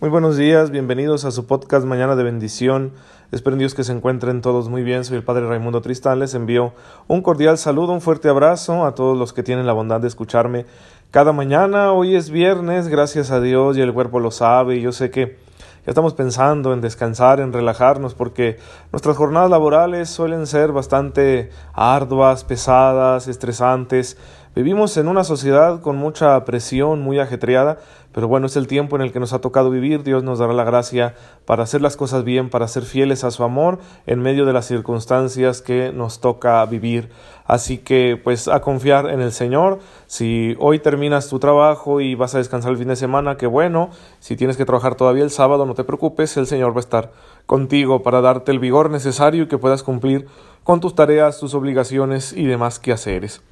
Muy buenos días, bienvenidos a su podcast Mañana de Bendición. Espero en Dios que se encuentren todos muy bien. Soy el Padre Raimundo Tristán. Les envío un cordial saludo, un fuerte abrazo a todos los que tienen la bondad de escucharme cada mañana. Hoy es viernes, gracias a Dios y el cuerpo lo sabe. Yo sé que ya estamos pensando en descansar, en relajarnos, porque nuestras jornadas laborales suelen ser bastante arduas, pesadas, estresantes. Vivimos en una sociedad con mucha presión, muy ajetreada, pero bueno, es el tiempo en el que nos ha tocado vivir. Dios nos dará la gracia para hacer las cosas bien, para ser fieles a su amor en medio de las circunstancias que nos toca vivir. Así que pues a confiar en el Señor. Si hoy terminas tu trabajo y vas a descansar el fin de semana, qué bueno. Si tienes que trabajar todavía el sábado, no te preocupes, el Señor va a estar contigo para darte el vigor necesario y que puedas cumplir con tus tareas, tus obligaciones y demás quehaceres.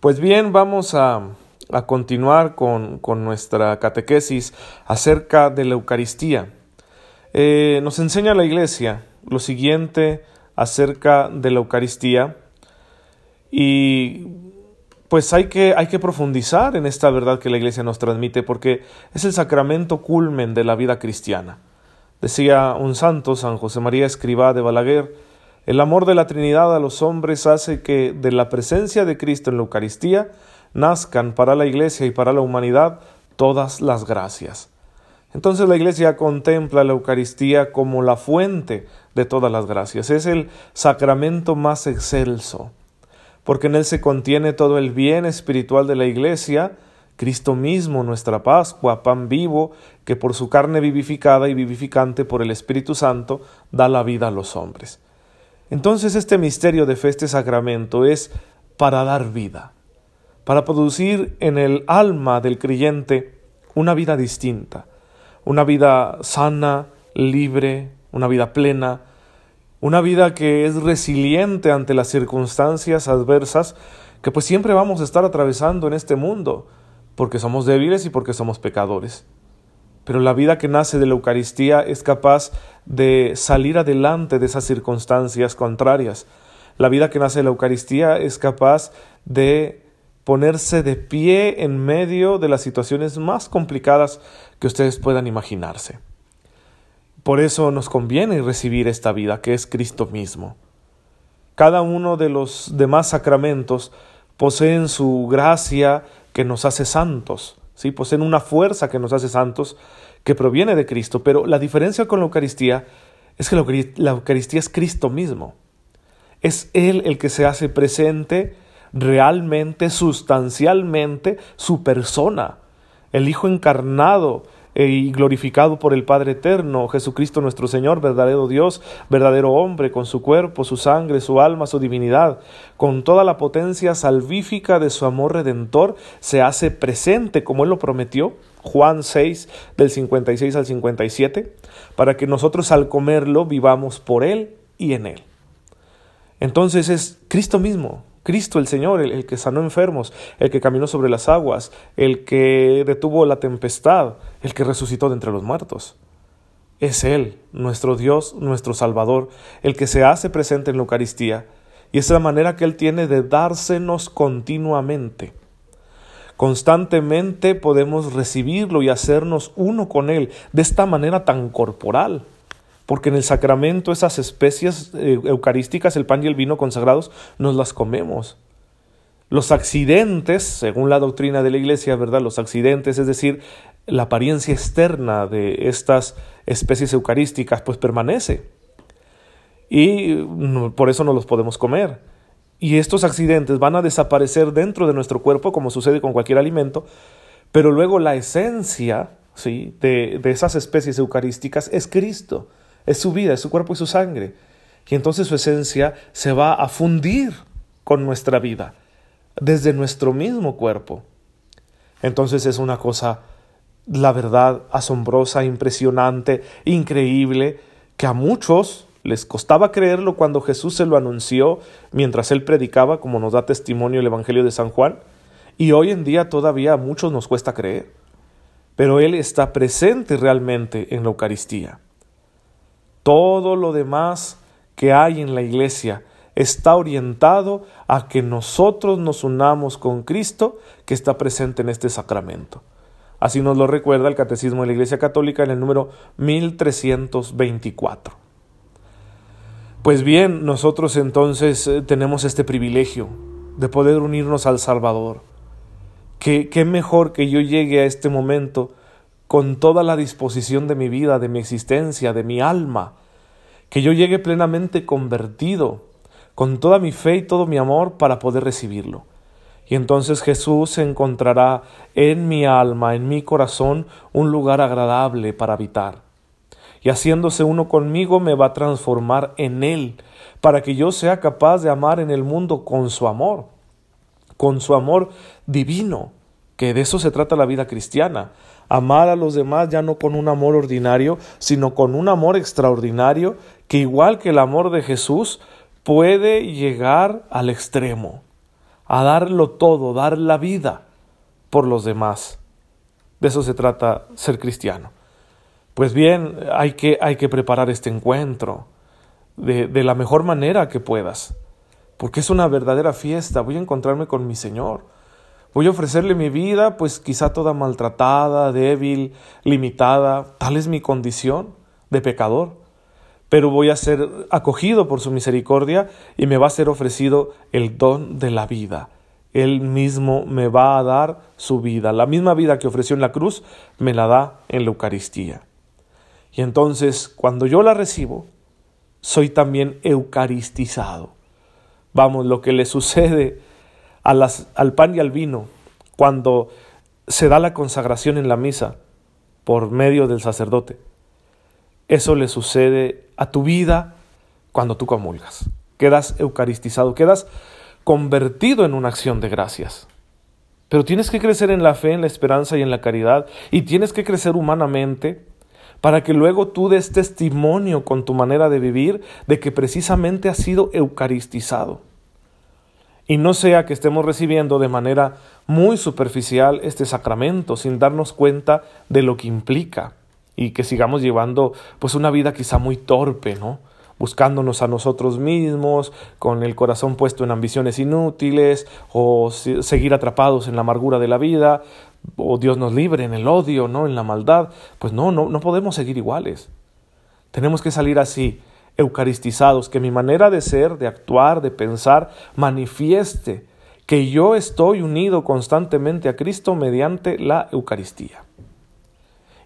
Pues bien, vamos a, continuar con, nuestra catequesis acerca de la Eucaristía. Eh, nos enseña la Iglesia lo siguiente acerca de la Eucaristía y pues hay que, hay que profundizar en esta verdad que la Iglesia nos transmite porque es el sacramento culmen de la vida cristiana. Decía un santo, San José María Escribá de Balaguer, el amor de la Trinidad a los hombres hace que de la presencia de Cristo en la Eucaristía nazcan para la Iglesia y para la humanidad todas las gracias. Entonces la Iglesia contempla la Eucaristía como la fuente de todas las gracias. Es el sacramento más excelso, porque en él se contiene todo el bien espiritual de la Iglesia, Cristo mismo, nuestra Pascua, pan vivo, que por su carne vivificada y vivificante por el Espíritu Santo da la vida a los hombres. Entonces este misterio de fe, este sacramento, es para dar vida, para producir en el alma del creyente una vida distinta, una vida sana, libre, una vida plena, una vida que es resiliente ante las circunstancias adversas que pues siempre vamos a estar atravesando en este mundo, porque somos débiles y porque somos pecadores pero la vida que nace de la Eucaristía es capaz de salir adelante de esas circunstancias contrarias. La vida que nace de la Eucaristía es capaz de ponerse de pie en medio de las situaciones más complicadas que ustedes puedan imaginarse. Por eso nos conviene recibir esta vida que es Cristo mismo. Cada uno de los demás sacramentos poseen su gracia que nos hace santos. ¿Sí? poseen una fuerza que nos hace santos, que proviene de Cristo, pero la diferencia con la Eucaristía es que la Eucaristía es Cristo mismo. Es Él el que se hace presente realmente, sustancialmente, su persona, el Hijo encarnado, y glorificado por el Padre Eterno, Jesucristo nuestro Señor, verdadero Dios, verdadero hombre, con su cuerpo, su sangre, su alma, su divinidad, con toda la potencia salvífica de su amor redentor, se hace presente como Él lo prometió, Juan 6 del 56 al 57, para que nosotros al comerlo vivamos por Él y en Él. Entonces es Cristo mismo, Cristo el Señor, el, que sanó enfermos, el que caminó sobre las aguas, el que detuvo la tempestad, el que resucitó de entre los muertos. Es Él, nuestro Dios, nuestro Salvador, el que se hace presente en la Eucaristía, y es la manera que Él tiene de dársenos continuamente. Constantemente podemos recibirlo y hacernos uno con Él de esta manera tan corporal porque en el sacramento esas especies eh, eucarísticas, el pan y el vino consagrados, nos las comemos. Los accidentes, según la doctrina de la Iglesia, ¿verdad? Los accidentes, es decir, la apariencia externa de estas especies eucarísticas, pues permanece. Y mm, por eso no los podemos comer. Y estos accidentes van a desaparecer dentro de nuestro cuerpo, como sucede con cualquier alimento, pero luego la esencia ¿sí? de, de esas especies eucarísticas es Cristo es su vida, es su cuerpo y su sangre. Y entonces su esencia se va a fundir con nuestra vida, desde nuestro mismo cuerpo. Entonces es una cosa, la verdad, asombrosa, impresionante, increíble, que a muchos les costaba creerlo cuando Jesús se lo anunció mientras él predicaba, como nos da testimonio el Evangelio de San Juan, y hoy en día todavía a muchos nos cuesta creer. Pero Él está presente realmente en la Eucaristía. Todo lo demás que hay en la iglesia está orientado a que nosotros nos unamos con Cristo que está presente en este sacramento. Así nos lo recuerda el Catecismo de la Iglesia Católica en el número 1324. Pues bien, nosotros entonces eh, tenemos este privilegio de poder unirnos al Salvador. ¿Qué, qué mejor que yo llegue a este momento con toda la disposición de mi vida, de mi existencia, de mi alma, que yo llegue plenamente convertido, con toda mi fe y todo mi amor para poder recibirlo. Y entonces Jesús encontrará en mi alma, en mi corazón, un lugar agradable para habitar. Y haciéndose uno conmigo me va a transformar en Él, para que yo sea capaz de amar en el mundo con su amor, con su amor divino, que de eso se trata la vida cristiana. Amar a los demás ya no con un amor ordinario, sino con un amor extraordinario que igual que el amor de Jesús puede llegar al extremo a darlo todo, dar la vida por los demás. De eso se trata ser cristiano. Pues bien, hay que, hay que preparar este encuentro de, de la mejor manera que puedas, porque es una verdadera fiesta. Voy a encontrarme con mi Señor. Voy a ofrecerle mi vida, pues quizá toda maltratada, débil, limitada. Tal es mi condición de pecador pero voy a ser acogido por su misericordia y me va a ser ofrecido el don de la vida. Él mismo me va a dar su vida. La misma vida que ofreció en la cruz, me la da en la Eucaristía. Y entonces, cuando yo la recibo, soy también eucaristizado. Vamos, lo que le sucede al pan y al vino cuando se da la consagración en la misa por medio del sacerdote eso le sucede a tu vida cuando tú comulgas. Quedas eucaristizado, quedas convertido en una acción de gracias. Pero tienes que crecer en la fe, en la esperanza y en la caridad, y tienes que crecer humanamente para que luego tú des testimonio con tu manera de vivir de que precisamente has sido eucaristizado. Y no sea que estemos recibiendo de manera muy superficial este sacramento sin darnos cuenta de lo que implica y que sigamos llevando pues una vida quizá muy torpe, ¿no? buscándonos a nosotros mismos, con el corazón puesto en ambiciones inútiles, o seguir atrapados en la amargura de la vida, o Dios nos libre en el odio, ¿no? en la maldad. Pues no, no, no podemos seguir iguales. Tenemos que salir así, eucaristizados, que mi manera de ser, de actuar, de pensar, manifieste que yo estoy unido constantemente a Cristo mediante la Eucaristía.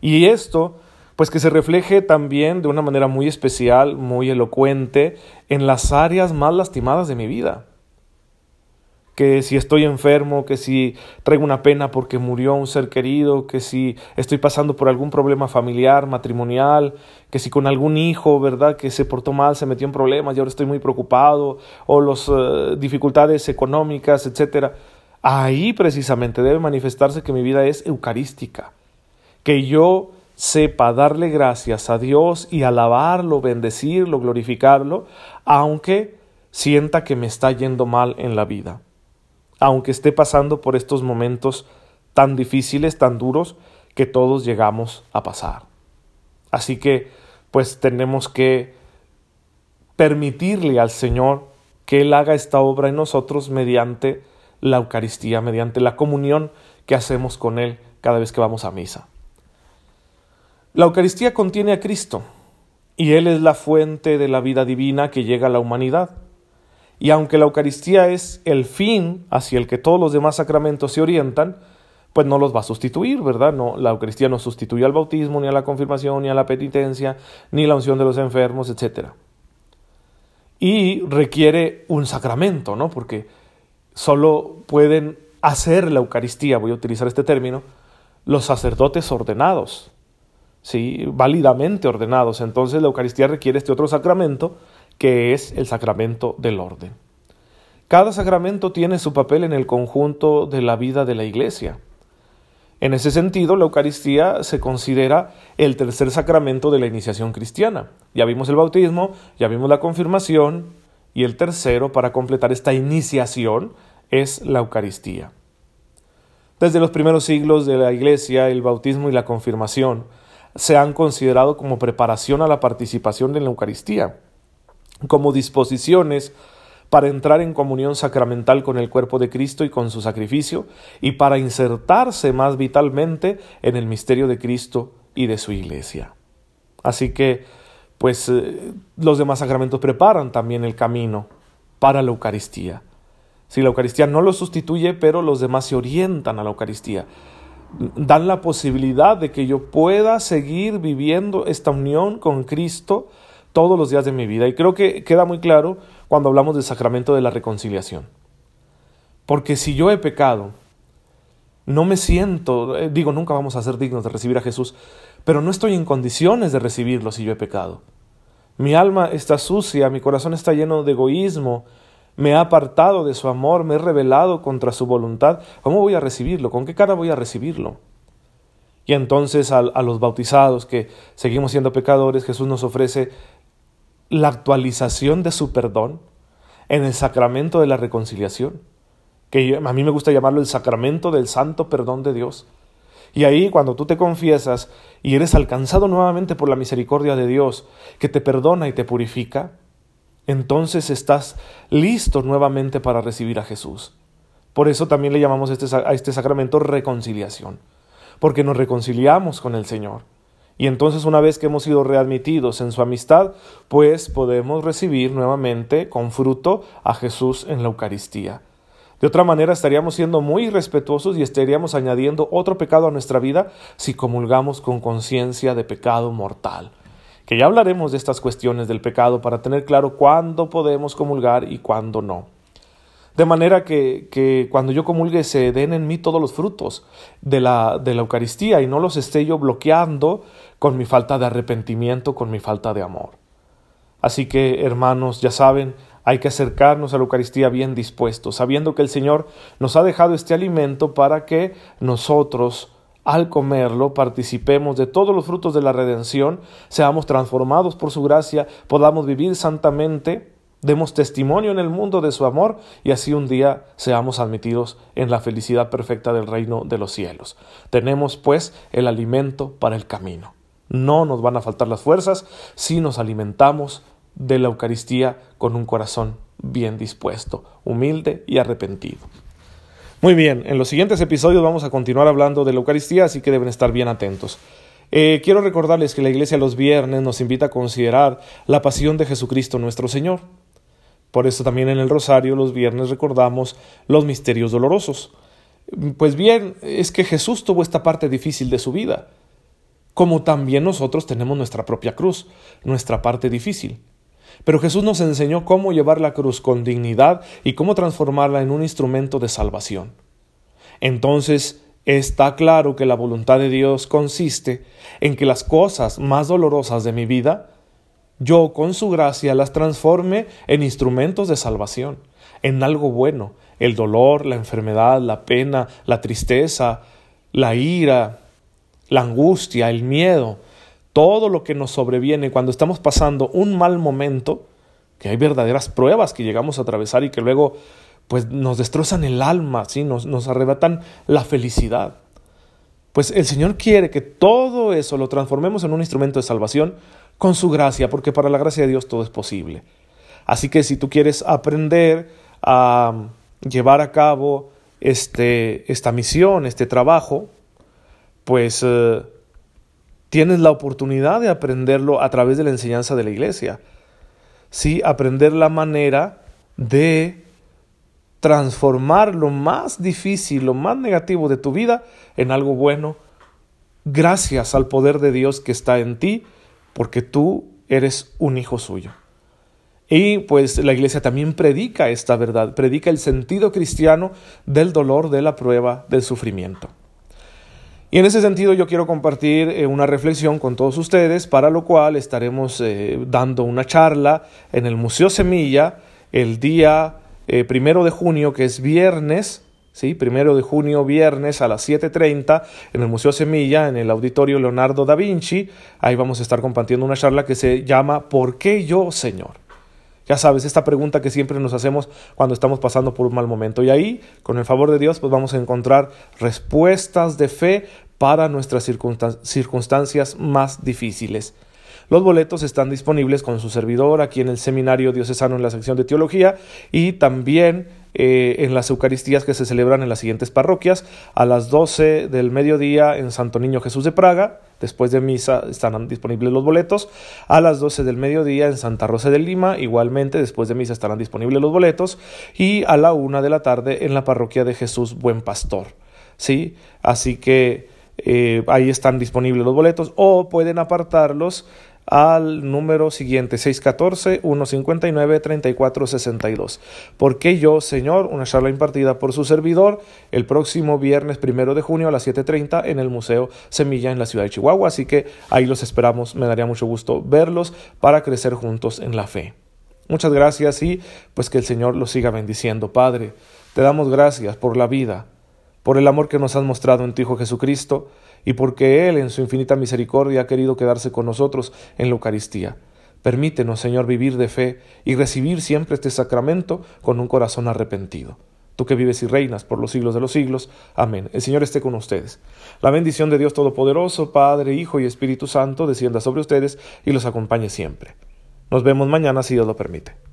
Y esto, pues que se refleje también de una manera muy especial, muy elocuente, en las áreas más lastimadas de mi vida. Que si estoy enfermo, que si traigo una pena porque murió un ser querido, que si estoy pasando por algún problema familiar, matrimonial, que si con algún hijo, ¿verdad?, que se portó mal, se metió en problemas y ahora estoy muy preocupado, o las eh, dificultades económicas, etcétera. Ahí precisamente debe manifestarse que mi vida es eucarística que yo sepa darle gracias a Dios y alabarlo, bendecirlo, glorificarlo, aunque sienta que me está yendo mal en la vida, aunque esté pasando por estos momentos tan difíciles, tan duros, que todos llegamos a pasar. Así que, pues tenemos que permitirle al Señor que Él haga esta obra en nosotros mediante la Eucaristía, mediante la comunión que hacemos con Él cada vez que vamos a misa. La Eucaristía contiene a Cristo y Él es la fuente de la vida divina que llega a la humanidad. Y aunque la Eucaristía es el fin hacia el que todos los demás sacramentos se orientan, pues no los va a sustituir, ¿verdad? No, la Eucaristía no sustituye al bautismo, ni a la confirmación, ni a la penitencia, ni la unción de los enfermos, etc. Y requiere un sacramento, ¿no? Porque solo pueden hacer la Eucaristía, voy a utilizar este término, los sacerdotes ordenados. ¿sí? válidamente ordenados. Entonces la Eucaristía requiere este otro sacramento que es el sacramento del orden. Cada sacramento tiene su papel en el conjunto de la vida de la Iglesia. En ese sentido, la Eucaristía se considera el tercer sacramento de la iniciación cristiana. Ya vimos el bautismo, ya vimos la confirmación, y el tercero, para completar esta iniciación, es la Eucaristía. Desde los primeros siglos de la Iglesia, el bautismo y la confirmación se han considerado como preparación a la participación en la Eucaristía, como disposiciones para entrar en comunión sacramental con el cuerpo de Cristo y con su sacrificio, y para insertarse más vitalmente en el misterio de Cristo y de su iglesia. Así que, pues, eh, los demás sacramentos preparan también el camino para la Eucaristía. Si la Eucaristía no lo sustituye, pero los demás se orientan a la Eucaristía. Dan la posibilidad de que yo pueda seguir viviendo esta unión con Cristo todos los días de mi vida. Y creo que queda muy claro cuando hablamos del sacramento de la reconciliación. Porque si yo he pecado, no me siento, eh, digo, nunca vamos a ser dignos de recibir a Jesús, pero no estoy en condiciones de recibirlo si yo he pecado. Mi alma está sucia, mi corazón está lleno de egoísmo, me ha apartado de su amor, me he rebelado contra su voluntad. ¿Cómo voy a recibirlo? ¿Con qué cara voy a recibirlo? Y entonces a los bautizados que seguimos siendo pecadores, Jesús nos ofrece la actualización de su perdón en el sacramento de la reconciliación, que a mí me gusta llamarlo el sacramento del santo perdón de Dios. Y ahí cuando tú te confiesas y eres alcanzado nuevamente por la misericordia de Dios, que te perdona y te purifica, entonces estás listo nuevamente para recibir a Jesús. Por eso también le llamamos este a este sacramento reconciliación, porque nos reconciliamos con el Señor. Y entonces una vez que hemos sido readmitidos en su amistad, pues podemos recibir nuevamente con fruto a Jesús en la Eucaristía. De otra manera estaríamos siendo muy irrespetuosos y estaríamos añadiendo otro pecado a nuestra vida si comulgamos con conciencia de pecado mortal. Que ya hablaremos de estas cuestiones del pecado para tener claro cuándo podemos comulgar y cuándo no. De manera que, que, cuando yo comulgue se den en mí todos los frutos de la, de la Eucaristía y no los esté yo bloqueando con mi falta de arrepentimiento, con mi falta de amor. Así que, hermanos, ya saben, hay que acercarnos a la Eucaristía bien dispuestos, sabiendo que el Señor nos ha dejado este alimento para que nosotros, al comerlo, participemos de todos los frutos de la redención, seamos transformados por su gracia, podamos vivir santamente, demos testimonio en el mundo de su amor y así un día seamos admitidos en la felicidad perfecta del reino de los cielos. Tenemos pues el alimento para el camino. No nos van a faltar las fuerzas si nos alimentamos de la Eucaristía con un corazón bien dispuesto, humilde y arrepentido. Muy bien, en los siguientes episodios vamos a continuar hablando de la Eucaristía, así que deben estar bien atentos. Eh, quiero recordarles que la Iglesia los viernes nos invita a considerar la pasión de Jesucristo nuestro Señor. Por eso también en el Rosario los viernes recordamos los misterios dolorosos. Pues bien, es que Jesús tuvo esta parte difícil de su vida, como también nosotros tenemos nuestra propia cruz, nuestra parte difícil. Pero Jesús nos enseñó cómo llevar la cruz con dignidad y cómo transformarla en un instrumento de salvación. Entonces, está claro que la voluntad de Dios consiste en que las cosas más dolorosas de mi vida, yo con su gracia las transforme en instrumentos de salvación, en algo bueno. El dolor, la enfermedad, la pena, la tristeza, la ira, la angustia, el miedo, todo lo que nos sobreviene cuando estamos pasando un mal momento, que hay verdaderas pruebas que llegamos a atravesar y que luego pues nos destrozan el alma, ¿sí? nos, nos arrebatan la felicidad. Pues el Señor quiere que todo eso lo transformemos en un instrumento de salvación con su gracia, porque para la gracia de Dios todo es posible. Así que si tú quieres aprender a llevar a cabo este, esta misión, este trabajo, pues eh, tienes la oportunidad de aprenderlo a través de la enseñanza de la iglesia. Sí, aprender la manera de transformar lo más difícil, lo más negativo de tu vida en algo bueno, gracias al poder de Dios que está en ti, porque tú eres un hijo suyo. Y pues la iglesia también predica esta verdad, predica el sentido cristiano del dolor, de la prueba, del sufrimiento. Y en ese sentido yo quiero compartir eh, una reflexión con todos ustedes, para lo cual estaremos eh, dando una charla en el Museo Semilla el día eh, primero de junio, que es viernes, ¿sí? Primero de junio, viernes a las 7.30 en el Museo Semilla, en el Auditorio Leonardo da Vinci. Ahí vamos a estar compartiendo una charla que se llama ¿Por qué yo, Señor? Ya sabes, esta pregunta que siempre nos hacemos cuando estamos pasando por un mal momento. Y ahí, con el favor de Dios, pues vamos a encontrar respuestas de fe para nuestras circunstancias más difíciles. Los boletos están disponibles con su servidor aquí en el Seminario Diocesano en la sección de Teología y también eh, en las Eucaristías que se celebran en las siguientes parroquias. A las 12 del mediodía en Santo Niño Jesús de Praga, después de misa estarán disponibles los boletos. A las 12 del mediodía en Santa Rosa de Lima, igualmente después de misa estarán disponibles los boletos. Y a la 1 de la tarde en la parroquia de Jesús Buen Pastor. ¿Sí? Así que eh, ahí están disponibles los boletos o pueden apartarlos al número siguiente 614-159-3462. ¿Por qué yo, Señor? Una charla impartida por su servidor el próximo viernes primero de junio a las 7.30 en el Museo Semilla en la ciudad de Chihuahua. Así que ahí los esperamos. Me daría mucho gusto verlos para crecer juntos en la fe. Muchas gracias y pues que el Señor los siga bendiciendo. Padre, te damos gracias por la vida por el amor que nos has mostrado en tu Hijo Jesucristo, y porque Él, en su infinita misericordia, ha querido quedarse con nosotros en la Eucaristía. Permítenos, Señor, vivir de fe y recibir siempre este sacramento con un corazón arrepentido. Tú que vives y reinas por los siglos de los siglos. Amén. El Señor esté con ustedes. La bendición de Dios Todopoderoso, Padre, Hijo y Espíritu Santo, descienda sobre ustedes y los acompañe siempre. Nos vemos mañana si Dios lo permite.